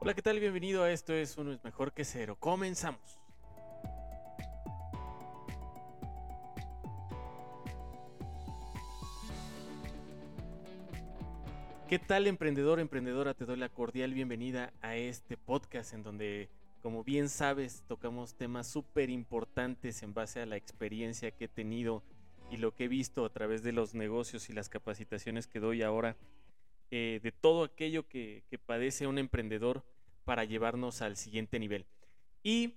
Hola, ¿qué tal? Bienvenido a esto es Uno es mejor que cero. Comenzamos. ¿Qué tal emprendedor, emprendedora? Te doy la cordial bienvenida a este podcast en donde, como bien sabes, tocamos temas súper importantes en base a la experiencia que he tenido y lo que he visto a través de los negocios y las capacitaciones que doy ahora, eh, de todo aquello que, que padece un emprendedor para llevarnos al siguiente nivel. Y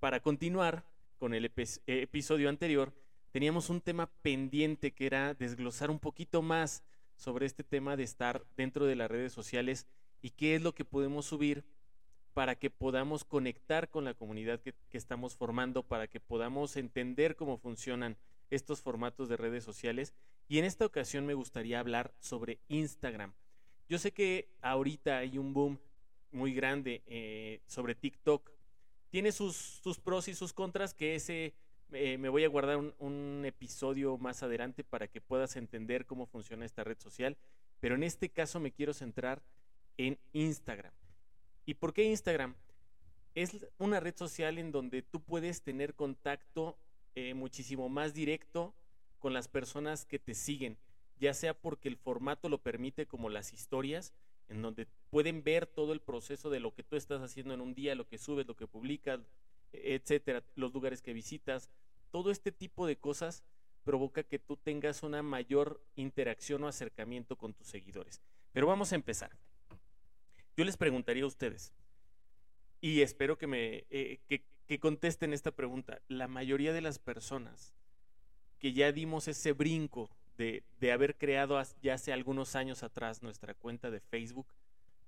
para continuar con el episodio anterior, teníamos un tema pendiente que era desglosar un poquito más sobre este tema de estar dentro de las redes sociales y qué es lo que podemos subir para que podamos conectar con la comunidad que, estamos formando, para que podamos entender cómo funcionan estos formatos de redes sociales. Y en esta ocasión me gustaría hablar sobre Instagram. Yo sé que ahorita hay un boom muy grande eh, sobre TikTok. Tiene sus, sus pros y sus contras que ese eh, me voy a guardar un, episodio más adelante para que puedas entender cómo funciona esta red social, pero en este caso me quiero centrar en Instagram. ¿Y por qué Instagram? Es una red social en donde tú puedes tener contacto eh, muchísimo más directo con las personas que te siguen, ya sea porque el formato lo permite como las historias, en donde pueden ver todo el proceso de lo que tú estás haciendo en un día, lo que subes, lo que publicas, etcétera, los lugares que visitas, todo este tipo de cosas provoca que tú tengas una mayor interacción o acercamiento con tus seguidores. Pero vamos a empezar. Yo les preguntaría a ustedes, y espero que me eh, que contesten esta pregunta. La mayoría de las personas que ya dimos ese brinco de, haber creado ya hace algunos años atrás nuestra cuenta de Facebook,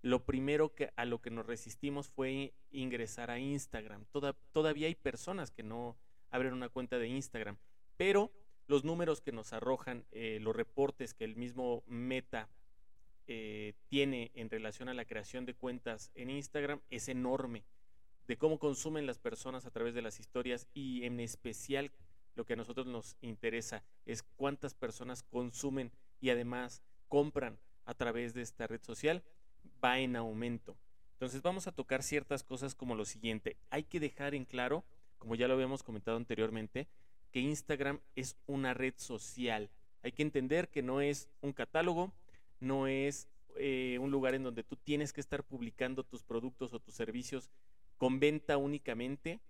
lo primero que a lo que nos resistimos fue ingresar a Instagram. todavía hay personas que no abren una cuenta de Instagram, pero los números que nos arrojan, eh, los reportes que el mismo Meta eh, tiene en relación a la creación de cuentas en Instagram es enorme, de cómo consumen las personas a través de las historias y en especial lo que a nosotros nos interesa es cuántas personas consumen y además compran a través de esta red social va en aumento. Entonces vamos a tocar ciertas cosas como lo siguiente. Hay que dejar en claro, como ya lo habíamos comentado anteriormente, que Instagram es una red social. Hay que entender que no es un catálogo, no es eh, un lugar en donde tú tienes que estar publicando tus productos o tus servicios con venta únicamente,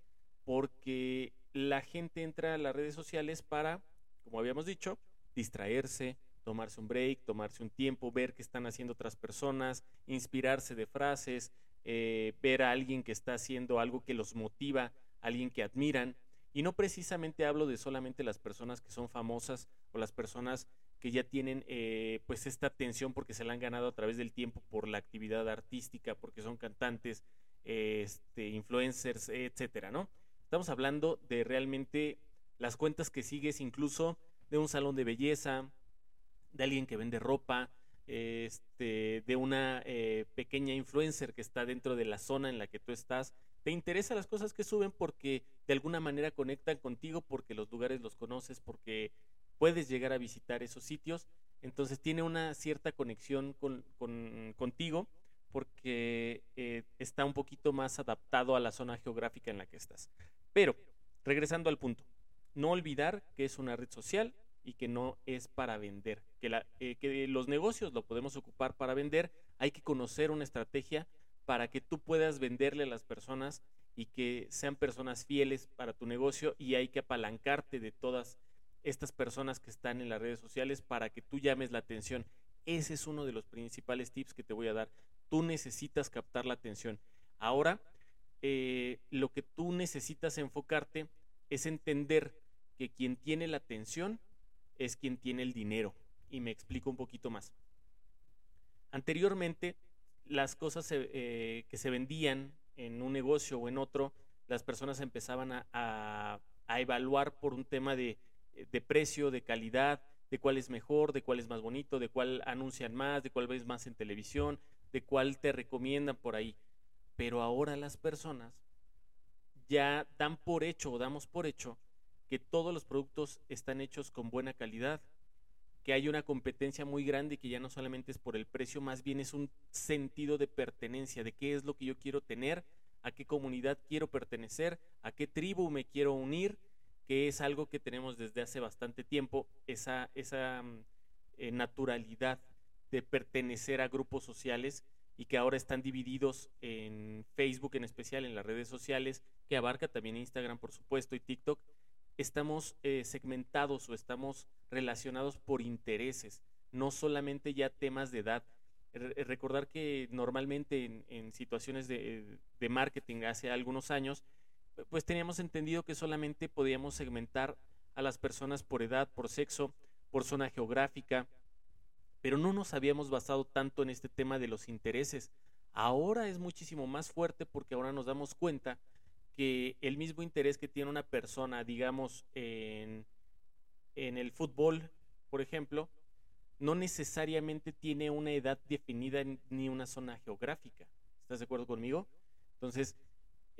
porque la gente entra a las redes sociales para, como habíamos dicho, distraerse, tomarse un break, tomarse un tiempo, ver qué están haciendo otras personas, inspirarse de frases, eh, ver a alguien que está haciendo algo que los motiva, alguien que admiran. Y no precisamente hablo de solamente las personas que son famosas o las personas que ya tienen eh, pues esta atención porque se la han ganado a través del tiempo por la actividad artística, porque son cantantes, este, influencers, etcétera, ¿no? Estamos hablando de realmente las cuentas que sigues, incluso de un salón de belleza, de alguien que vende ropa, este, de una eh, pequeña influencer que está dentro de la zona en la que tú estás. Te interesan las cosas que suben porque de alguna manera conectan contigo, porque los lugares los conoces, porque puedes llegar a visitar esos sitios. Entonces tiene una cierta conexión con, contigo porque eh, está un poquito más adaptado a la zona geográfica en la que estás. Pero, regresando al punto, no olvidar que es una red social, y que no es para vender. Que, la, eh, que los negocios lo podemos ocupar para vender, hay que conocer una estrategia para que tú puedas venderle a las personas y que sean personas fieles para tu negocio y hay que apalancarte de todas estas personas que están en las redes sociales para que tú llames la atención. Ese es uno de los principales tips que te voy a dar. Tú necesitas captar la atención. Ahora, eh, lo que tú necesitas enfocarte es entender que quien tiene la atención es quien tiene el dinero. Y me explico un poquito más. Anteriormente, las cosas eh, que se vendían en un negocio o en otro, las personas empezaban a, evaluar por un tema de, de, precio, de calidad, de cuál es mejor, de cuál es más bonito, de cuál anuncian más, de cuál ves más en televisión, de cuál te recomiendan por ahí. Pero ahora las personas ya dan por hecho o damos por hecho que todos los productos están hechos con buena calidad, que hay una competencia muy grande y que ya no solamente es por el precio, más bien es un sentido de pertenencia, de qué es lo que yo quiero tener, a qué comunidad quiero pertenecer, a qué tribu me quiero unir, que es algo que tenemos desde hace bastante tiempo, esa, esa mm, eh, naturalidad de pertenecer a grupos sociales y que ahora están divididos en Facebook en especial, en las redes sociales, que abarca también Instagram por supuesto y TikTok, estamos eh, segmentados o estamos relacionados por intereses, no solamente ya temas de edad. recordar que normalmente en, situaciones de, de, marketing hace algunos años, pues teníamos entendido que solamente podíamos segmentar a las personas por edad, por sexo, por zona geográfica, pero no nos habíamos basado tanto en este tema de los intereses. Ahora es muchísimo más fuerte porque ahora nos damos cuenta que el mismo interés que tiene una persona, digamos, en, el fútbol, por ejemplo, no necesariamente tiene una edad definida ni una zona geográfica. ¿Estás de acuerdo conmigo? Entonces,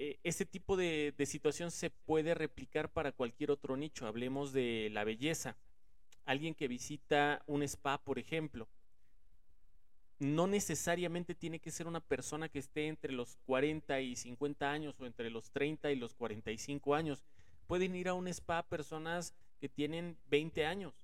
eh, ese tipo de, situación se puede replicar para cualquier otro nicho. Hablemos de la belleza. Alguien que visita un spa, por ejemplo, no necesariamente tiene que ser una persona que esté entre los 40 y 50 años o entre los 30 y los 45 años. Pueden ir a un spa personas que tienen 20 años.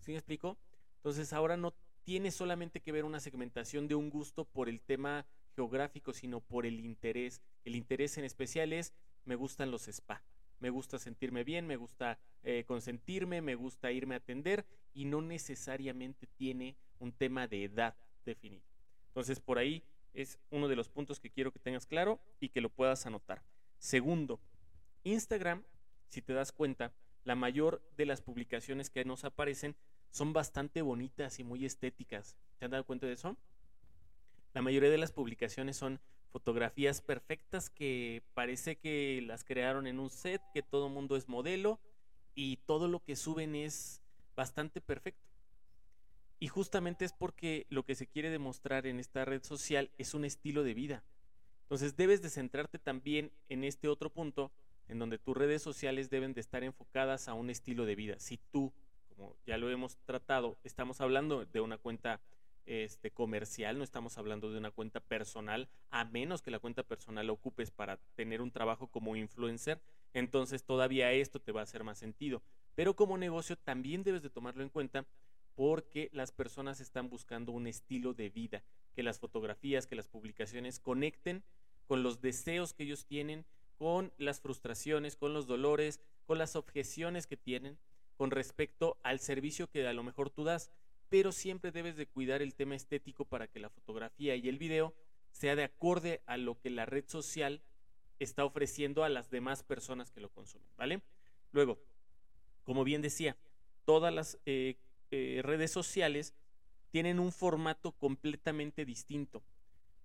¿Sí me explico? Entonces ahora no tiene solamente que ver una segmentación de un gusto por el tema geográfico, sino por el interés. El interés en especial es, me gustan los spa, me gusta sentirme bien, me gusta eh, consentirme, me gusta irme a atender y no necesariamente tiene un tema de edad definido. Entonces, por ahí es uno de los puntos que quiero que tengas claro y que lo puedas anotar. Segundo, Instagram, si te das cuenta, la mayor de las publicaciones que nos aparecen son bastante bonitas y muy estéticas. ¿Te han dado cuenta de eso? La mayoría de las publicaciones son fotografías perfectas que parece que las crearon en un set, que todo mundo es modelo y todo lo que suben es bastante perfecto. Y justamente es porque lo que se quiere demostrar en esta red social es un estilo de vida. Entonces debes de centrarte también en este otro punto, en donde tus redes sociales deben de estar enfocadas a un estilo de vida. Si tú, como ya lo hemos tratado, estamos hablando de una cuenta este, comercial, no estamos hablando de una cuenta personal, a menos que la cuenta personal la ocupes para tener un trabajo como influencer, entonces todavía esto te va a hacer más sentido. Pero como negocio también debes de tomarlo en cuenta porque las personas están buscando un estilo de vida, que las fotografías, que las publicaciones conecten con los deseos que ellos tienen, con las frustraciones, con los dolores, con las objeciones que tienen con respecto al servicio que a lo mejor tú das, pero siempre debes de cuidar el tema estético para que la fotografía y el video sea de acorde a lo que la red social está ofreciendo a las demás personas que lo consumen, ¿vale? Luego, como bien decía, todas las eh, eh, redes sociales tienen un formato completamente distinto.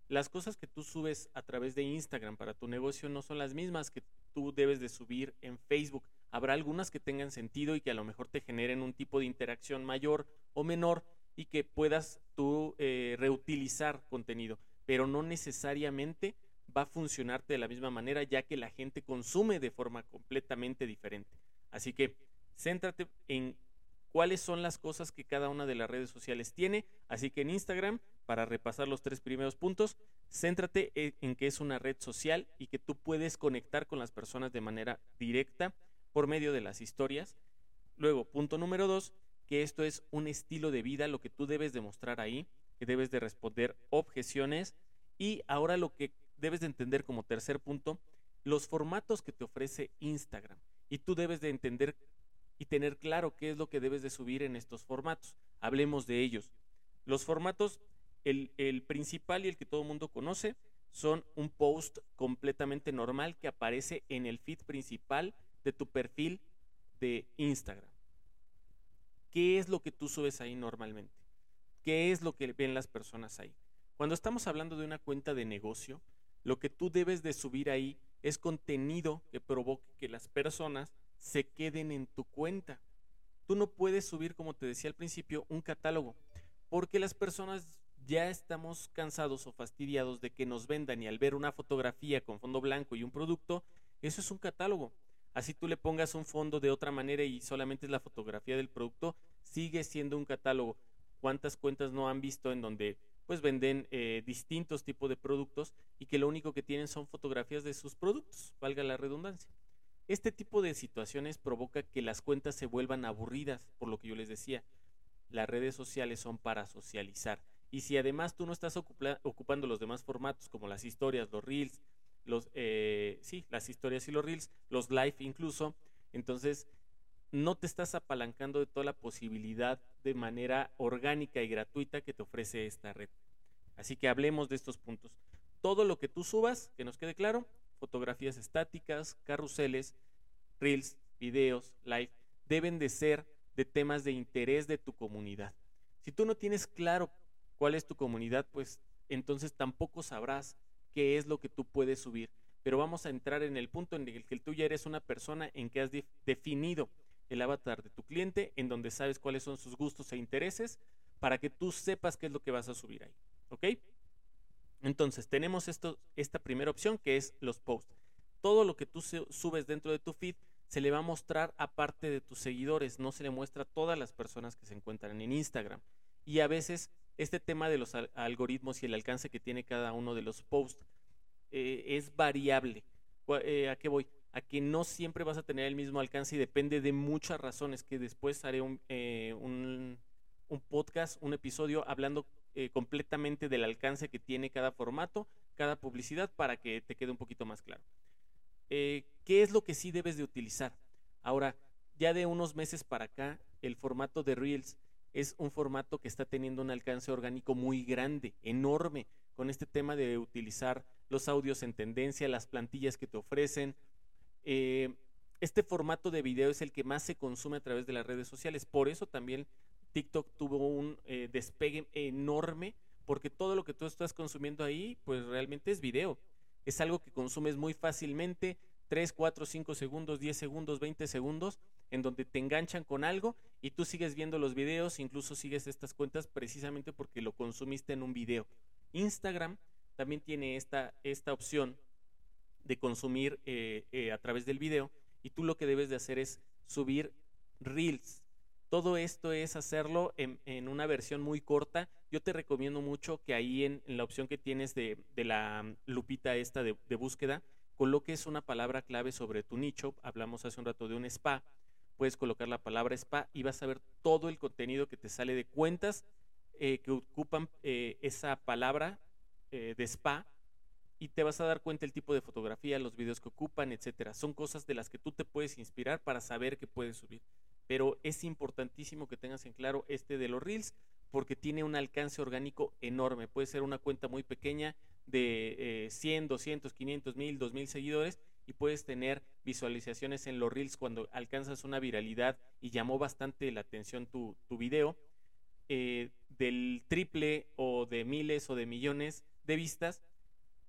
Las cosas que tú subes a través de Instagram para tu negocio no son las mismas que tú debes de subir en Facebook. Habrá algunas que tengan sentido y que a lo mejor te generen un tipo de interacción mayor o menor y que puedas tú eh, reutilizar contenido, pero no necesariamente va a funcionarte de la misma manera ya que la gente consume de forma completamente diferente. Así que céntrate en cuáles son las cosas que cada una de las redes sociales tiene. Así que en Instagram, para repasar los tres primeros puntos, céntrate e, en que es una red social y que tú puedes conectar con las personas de manera directa por medio de las historias. Luego, punto número dos, que esto es un estilo de vida, lo que tú debes demostrar ahí, que debes de responder objeciones. Y ahora lo que debes de entender como tercer punto, los formatos que te ofrece Instagram. Y tú debes de entender y tener claro qué es lo que debes de subir en estos formatos. Hablemos de ellos. Los formatos, el, principal y el que todo el mundo conoce, son un post completamente normal que aparece en el feed principal de tu perfil de Instagram. ¿Qué es lo que tú subes ahí normalmente? ¿Qué es lo que ven las personas ahí? Cuando estamos hablando de una cuenta de negocio, lo que tú debes de subir ahí es contenido que provoque que las personas se queden en tu cuenta. Tú no puedes subir, como te decía al principio, un catálogo, porque las personas ya estamos cansados o fastidiados de que nos vendan y al ver una fotografía con fondo blanco y un producto, eso es un catálogo. Así tú le pongas un fondo de otra manera y solamente es la fotografía del producto, sigue siendo un catálogo. ¿Cuántas cuentas no han visto en donde pues venden eh, distintos tipos de productos y que lo único que tienen son fotografías de sus productos, valga la redundancia? Este tipo de situaciones provoca que las cuentas se vuelvan aburridas, por lo que yo les decía. Las redes sociales son para socializar. Y si además tú no estás ocupando los demás formatos, como las historias, los reels, los, eh, sí, las historias y los reels, los live incluso, entonces no te estás apalancando de toda la posibilidad de manera orgánica y gratuita que te ofrece esta red. Así que hablemos de estos puntos. Todo lo que tú subas, que nos quede claro, fotografías estáticas, carruseles, reels, videos, live, deben de ser de temas de interés de tu comunidad. Si tú no tienes claro cuál es tu comunidad, pues entonces tampoco sabrás qué es lo que tú puedes subir. Pero vamos a entrar en el punto en el que tú ya eres una persona en que has definido el avatar de tu cliente, en donde sabes cuáles son sus gustos e intereses, para que tú sepas qué es lo que vas a subir ahí. ¿Ok? Entonces, tenemos esto, esta primera opción que es los posts. Todo lo que tú subes dentro de tu feed se le va a mostrar aparte de tus seguidores, no se le muestra a todas las personas que se encuentran en Instagram. Y a veces este tema de los algoritmos y el alcance que tiene cada uno de los posts eh, es variable. Eh, ¿A qué voy? a que no siempre vas a tener el mismo alcance y depende de muchas razones, que después haré un, eh, podcast, un episodio hablando completamente del alcance que tiene cada formato, cada publicidad, para que te quede un poquito más claro. ¿Qué es lo que sí debes de utilizar? Ahora, ya de unos meses para acá, el formato de Reels es un formato que está teniendo un alcance orgánico muy grande, enorme, con este tema de utilizar los audios en tendencia, las plantillas que te ofrecen, eh, este formato de video es el que más se consume a través de las redes sociales. Por eso también TikTok tuvo un eh, despegue enorme, porque todo lo que tú estás consumiendo ahí, pues realmente es video. Es algo que consumes muy fácilmente, 3, 4, 5 segundos, 10 segundos, 20 segundos, en donde te enganchan con algo y tú sigues viendo los videos, incluso sigues estas cuentas precisamente porque lo consumiste en un video. Instagram también tiene esta, esta opción de consumir eh, eh, a través del video y tú lo que debes de hacer es subir reels. Todo esto es hacerlo en, una versión muy corta. Yo te recomiendo mucho que ahí en, la opción que tienes de, la lupita esta de, búsqueda, coloques una palabra clave sobre tu nicho. Hablamos hace un rato de un spa. Puedes colocar la palabra spa y vas a ver todo el contenido que te sale de cuentas eh, que ocupan esa palabra de spa y te vas a dar cuenta el tipo de fotografía, los videos que ocupan, etcétera. Son cosas de las que tú te puedes inspirar para saber que puedes subir. Pero es importantísimo que tengas en claro este de los Reels porque tiene un alcance orgánico enorme. Puede ser una cuenta muy pequeña de 100, 200, 500, 1000, 2000 seguidores y puedes tener visualizaciones en los Reels cuando alcanzas una viralidad y llamó bastante la atención tu, tu video. Eh, del triple o de miles o de millones de vistas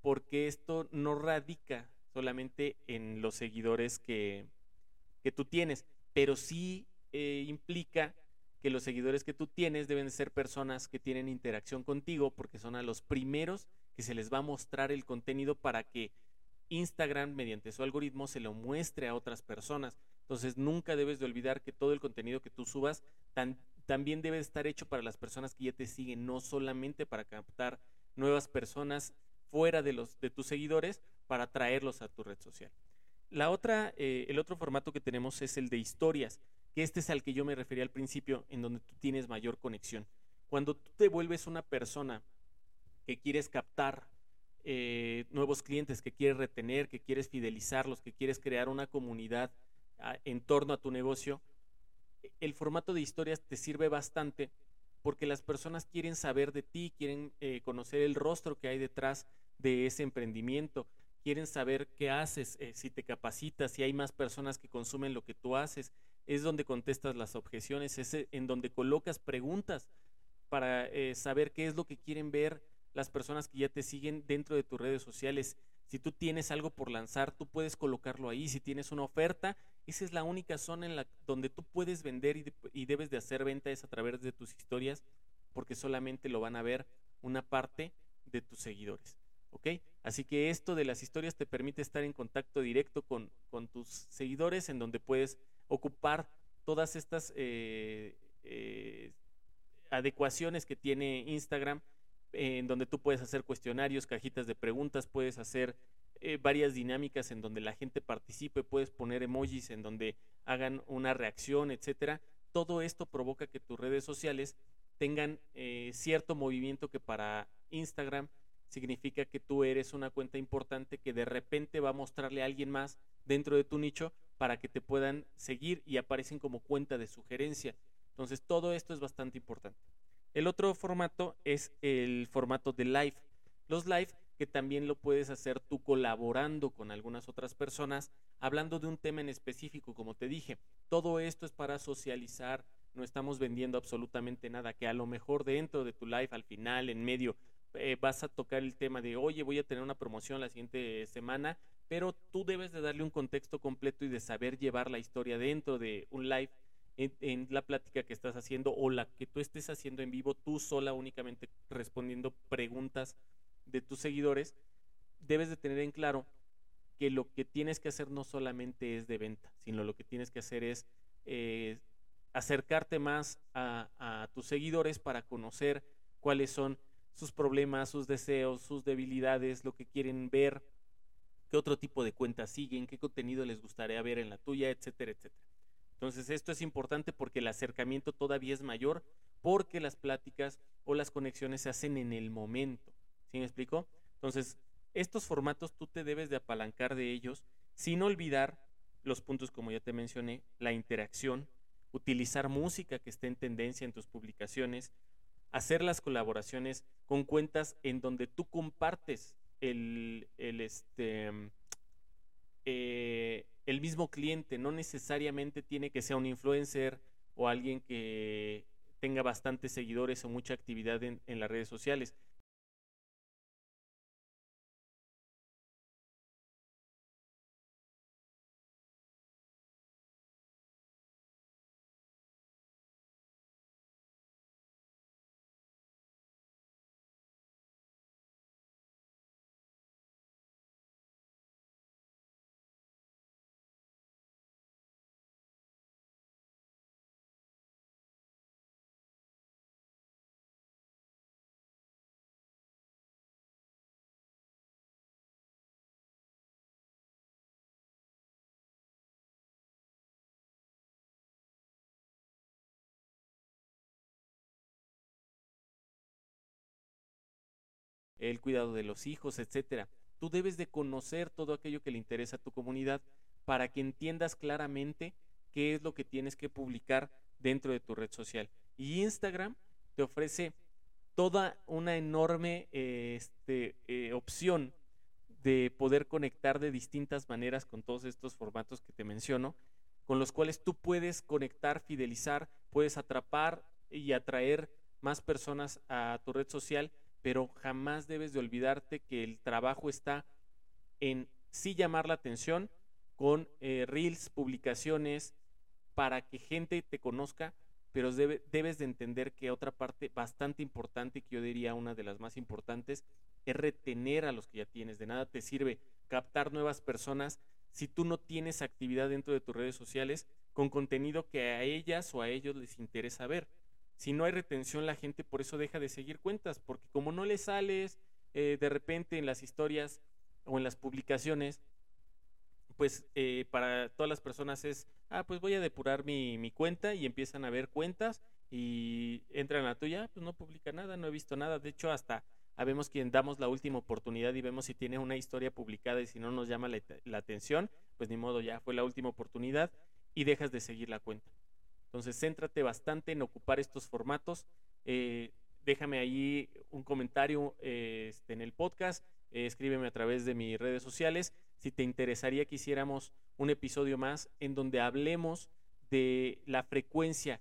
porque esto no radica solamente en los seguidores que, que tú tienes, pero sí eh, implica que los seguidores que tú tienes deben ser personas que tienen interacción contigo porque son a los primeros que se les va a mostrar el contenido para que Instagram mediante su algoritmo se lo muestre a otras personas. Entonces nunca debes de olvidar que todo el contenido que tú subas también debe estar hecho para las personas que ya te siguen, no solamente para captar nuevas personas fuera de, los, de tus seguidores para traerlos a tu red social. La otra, eh, el otro formato que tenemos es el de historias, que este es al que yo me refería al principio, en donde tú tienes mayor conexión. Cuando tú te vuelves una persona que quieres captar eh, nuevos clientes, que quieres retener, que quieres fidelizarlos, que quieres crear una comunidad ah, en torno a tu negocio, el formato de historias te sirve bastante porque las personas quieren saber de ti, quieren eh, conocer el rostro que hay detrás de ese emprendimiento, quieren saber qué haces, eh, si te capacitas, si hay más personas que consumen lo que tú haces, es donde contestas las objeciones, es eh, en donde colocas preguntas para saber qué es lo que quieren ver las personas que ya te siguen dentro de tus redes sociales. Si tú tienes algo por lanzar, tú puedes colocarlo ahí. Si tienes una oferta, esa es la única zona en la donde tú puedes vender y, debes de hacer ventas a través de tus historias, porque solamente lo van a ver una parte de tus seguidores. ¿Ok? Así que esto de las historias te permite estar en contacto directo con, tus seguidores, en donde puedes ocupar todas estas eh, eh, adecuaciones que tiene Instagram, en donde tú puedes hacer cuestionarios, cajitas de preguntas, puedes hacer eh, varias dinámicas en donde la gente participe, puedes poner emojis en donde hagan una reacción, etcétera. Todo esto provoca que tus redes sociales tengan cierto movimiento que para Instagram significa que tú eres una cuenta importante que de repente va a mostrarle a alguien más dentro de tu nicho para que te puedan seguir y aparecen como cuenta de sugerencia. Entonces todo esto es bastante importante. El otro formato es el formato de live. Los live que también lo puedes hacer tú colaborando con algunas otras personas, hablando de un tema en específico, como te dije. Todo esto es para socializar, no estamos vendiendo absolutamente nada, que a lo mejor dentro de tu live, al final, en medio, eh, vas a tocar el tema de, oye, voy a tener una promoción la siguiente semana, pero tú debes de darle un contexto completo y de saber llevar la historia dentro de un live en, la plática que estás haciendo o la que tú estés haciendo en vivo, tú sola únicamente respondiendo preguntas de tus seguidores, debes de tener en claro que lo que tienes que hacer no solamente es de venta, sino lo que tienes que hacer es eh, acercarte más a tus seguidores para conocer cuáles son sus problemas, sus deseos, sus debilidades, lo que quieren ver, qué otro tipo de cuentas siguen, qué contenido les gustaría ver en la tuya, etcétera, etcétera. Entonces esto es importante porque el acercamiento todavía es mayor porque las pláticas o las conexiones se hacen en el momento. ¿Sí me explico? Entonces, estos formatos tú te debes de apalancar de ellos sin olvidar los puntos como ya te mencioné, la interacción, utilizar música que esté en tendencia en tus publicaciones, hacer las colaboraciones con cuentas en donde tú compartes el, el este, eh, el mismo cliente, no necesariamente tiene que ser un influencer o alguien que tenga bastantes seguidores o mucha actividad en las redes sociales. El cuidado de los hijos, etcétera. Tú debes de conocer todo aquello que le interesa a tu comunidad para que entiendas claramente qué es lo que tienes que publicar dentro de tu red social. Y Instagram te ofrece toda una enorme este, eh, opción de poder conectar de distintas maneras con todos estos formatos que te menciono, con los cuales tú puedes conectar, fidelizar, puedes atrapar y atraer más personas a tu red social pero jamás debes de olvidarte que el trabajo está en sí llamar la atención con eh, reels, publicaciones, para que gente te conozca, pero debes de entender que otra parte bastante importante, que yo diría una de las más importantes, es retener a los que ya tienes. De nada te sirve captar nuevas personas si tú no tienes actividad dentro de tus redes sociales con contenido que a ellas o a ellos les interesa ver si no hay retención, la gente por eso deja de seguir cuentas, porque como no le sales eh, de repente en las historias o en las publicaciones, pues eh, para todas las personas es, ah, pues voy a depurar mi, cuenta y empiezan a ver cuentas y entran a la tuya, pues no publica nada, no he visto nada. De hecho, hasta habemos quien damos la última oportunidad y vemos si tiene una historia publicada y si no nos llama la, la atención, pues ni modo, ya fue la última oportunidad y dejas de seguir la cuenta. Entonces, céntrate bastante en ocupar estos formatos. Eh, déjame ahí un comentario eh, este, en el podcast. Eh, escríbeme a través de mis redes sociales. Si te interesaría que hiciéramos un episodio más en donde hablemos de la frecuencia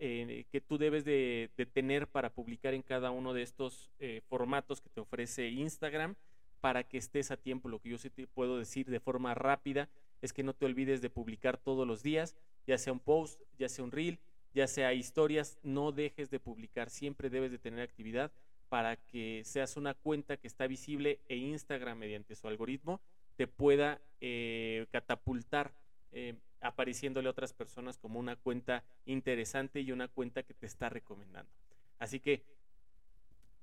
que tú debes de, de, tener para publicar en cada uno de estos formatos que te ofrece Instagram para que estés a tiempo. Lo que yo sí te puedo decir de forma rápida es que no te olvides de publicar todos los días ya sea un post, ya sea un reel, ya sea historias, no dejes de publicar, siempre debes de tener actividad para que seas una cuenta que está visible e Instagram mediante su algoritmo te pueda eh, catapultar eh, apareciéndole a otras personas como una cuenta interesante y una cuenta que te está recomendando. Así que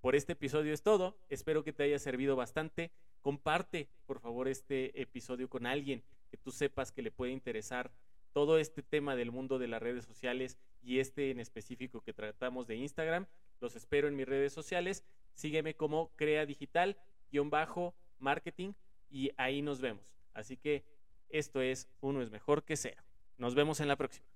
por este episodio es todo. Espero que te haya servido bastante. Comparte, por favor, este episodio con alguien que tú sepas que le puede interesar todo este tema del mundo de las redes sociales y este en específico que tratamos de Instagram. Los espero en mis redes sociales. Sígueme como Crea Digital, bajo, marketing y ahí nos vemos. Así que esto es Uno es mejor que cero. Nos vemos en la próxima.